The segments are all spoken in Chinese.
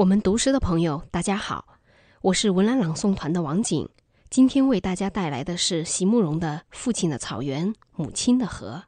我们读诗的朋友，大家好，我是文澜朗诵团的王景，今天为大家带来的是席慕容的《父亲的草原，母亲的河》。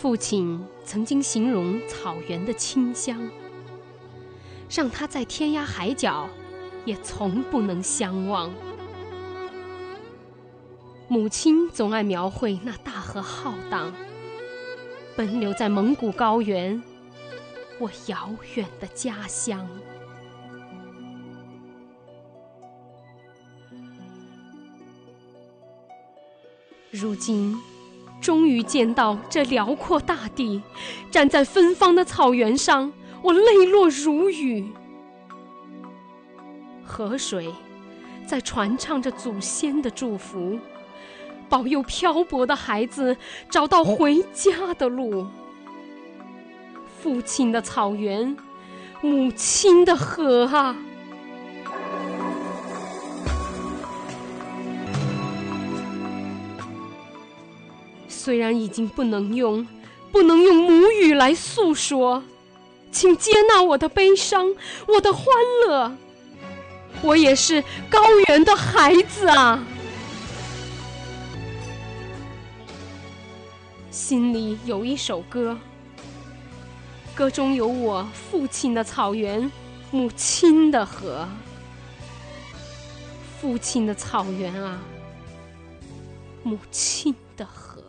父亲曾经形容草原的清香，让他在天涯海角也从不能相忘。母亲总爱描绘那大河浩荡，奔流在蒙古高原，我遥远的家乡。如今。终于见到这辽阔大地，站在芬芳的草原上，我泪落如雨。河水在传唱着祖先的祝福，保佑漂泊的孩子找到回家的路。父亲的草原，母亲的河啊！虽然已经不能用，不能用母语来诉说，请接纳我的悲伤，我的欢乐。我也是高原的孩子啊，心里有一首歌，歌中有我父亲的草原，母亲的河。父亲的草原啊，母亲的河。